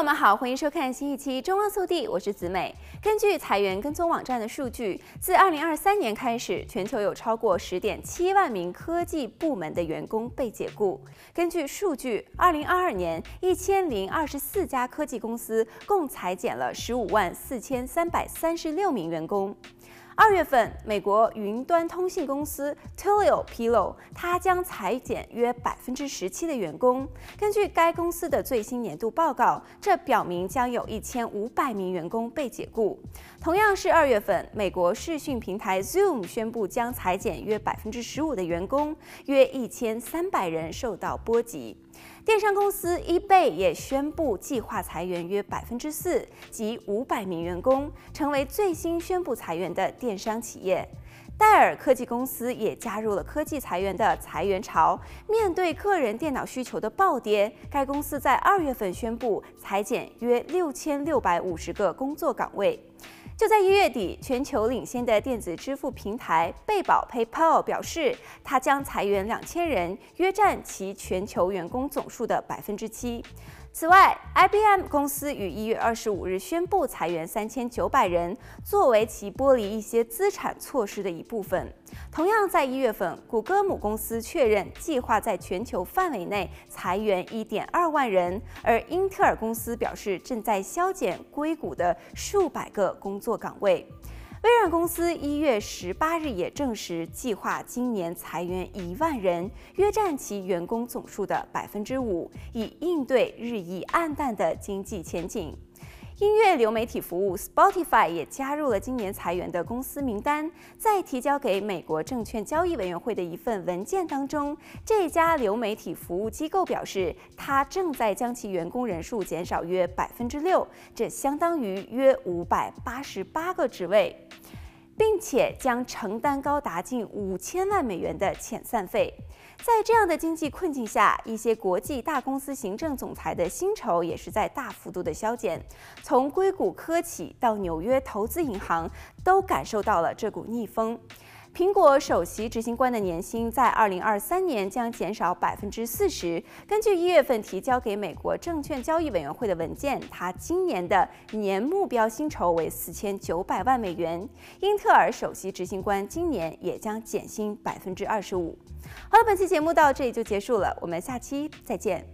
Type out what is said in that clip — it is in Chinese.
朋友们好，欢迎收看新一期《中望速递》，我是子美。根据裁员跟踪网站的数据，自2023年开始，全球有超过10.7万名科技部门的员工被解雇。根据数据，2022年1024家科技公司共裁减了15万4336名员工。二月份，美国云端通信公司 Twilio 披露，它将裁减约百分之十七的员工。根据该公司的最新年度报告，这表明将有一千五百名员工被解雇。同样是二月份，美国视讯平台 Zoom 宣布将裁减约百分之十五的员工，约一千三百人受到波及。电商公司 eBay 也宣布计划裁员约百分之四，即五百名员工，成为最新宣布裁员的电商企业。戴尔科技公司也加入了科技裁员的裁员潮。面对个人电脑需求的暴跌，该公司在二月份宣布裁减约六千六百五十个工作岗位。就在一月底，全球领先的电子支付平台贝宝 PayPal 表示，它将裁员两千人，约占其全球员工总数的百分之七。此外，IBM 公司于一月二十五日宣布裁员三千九百人，作为其剥离一些资产措施的一部分。同样在一月份，谷歌母公司确认计划在全球范围内裁员一点二万人，而英特尔公司表示正在削减硅谷的数百个工作岗位。微软公司一月十八日也证实，计划今年裁员一万人，约占其员工总数的百分之五，以应对日益暗淡的经济前景。音乐流媒体服务 Spotify 也加入了今年裁员的公司名单。在提交给美国证券交易委员会的一份文件当中，这家流媒体服务机构表示，它正在将其员工人数减少约百分之六，这相当于约五百八十八个职位。并且将承担高达近五千万美元的遣散费。在这样的经济困境下，一些国际大公司行政总裁的薪酬也是在大幅度的削减。从硅谷科企到纽约投资银行，都感受到了这股逆风。苹果首席执行官的年薪在二零二三年将减少百分之四十。根据一月份提交给美国证券交易委员会的文件，他今年的年目标薪酬为四千九百万美元。英特尔首席执行官今年也将减薪百分之二十五。好了，本期节目到这里就结束了，我们下期再见。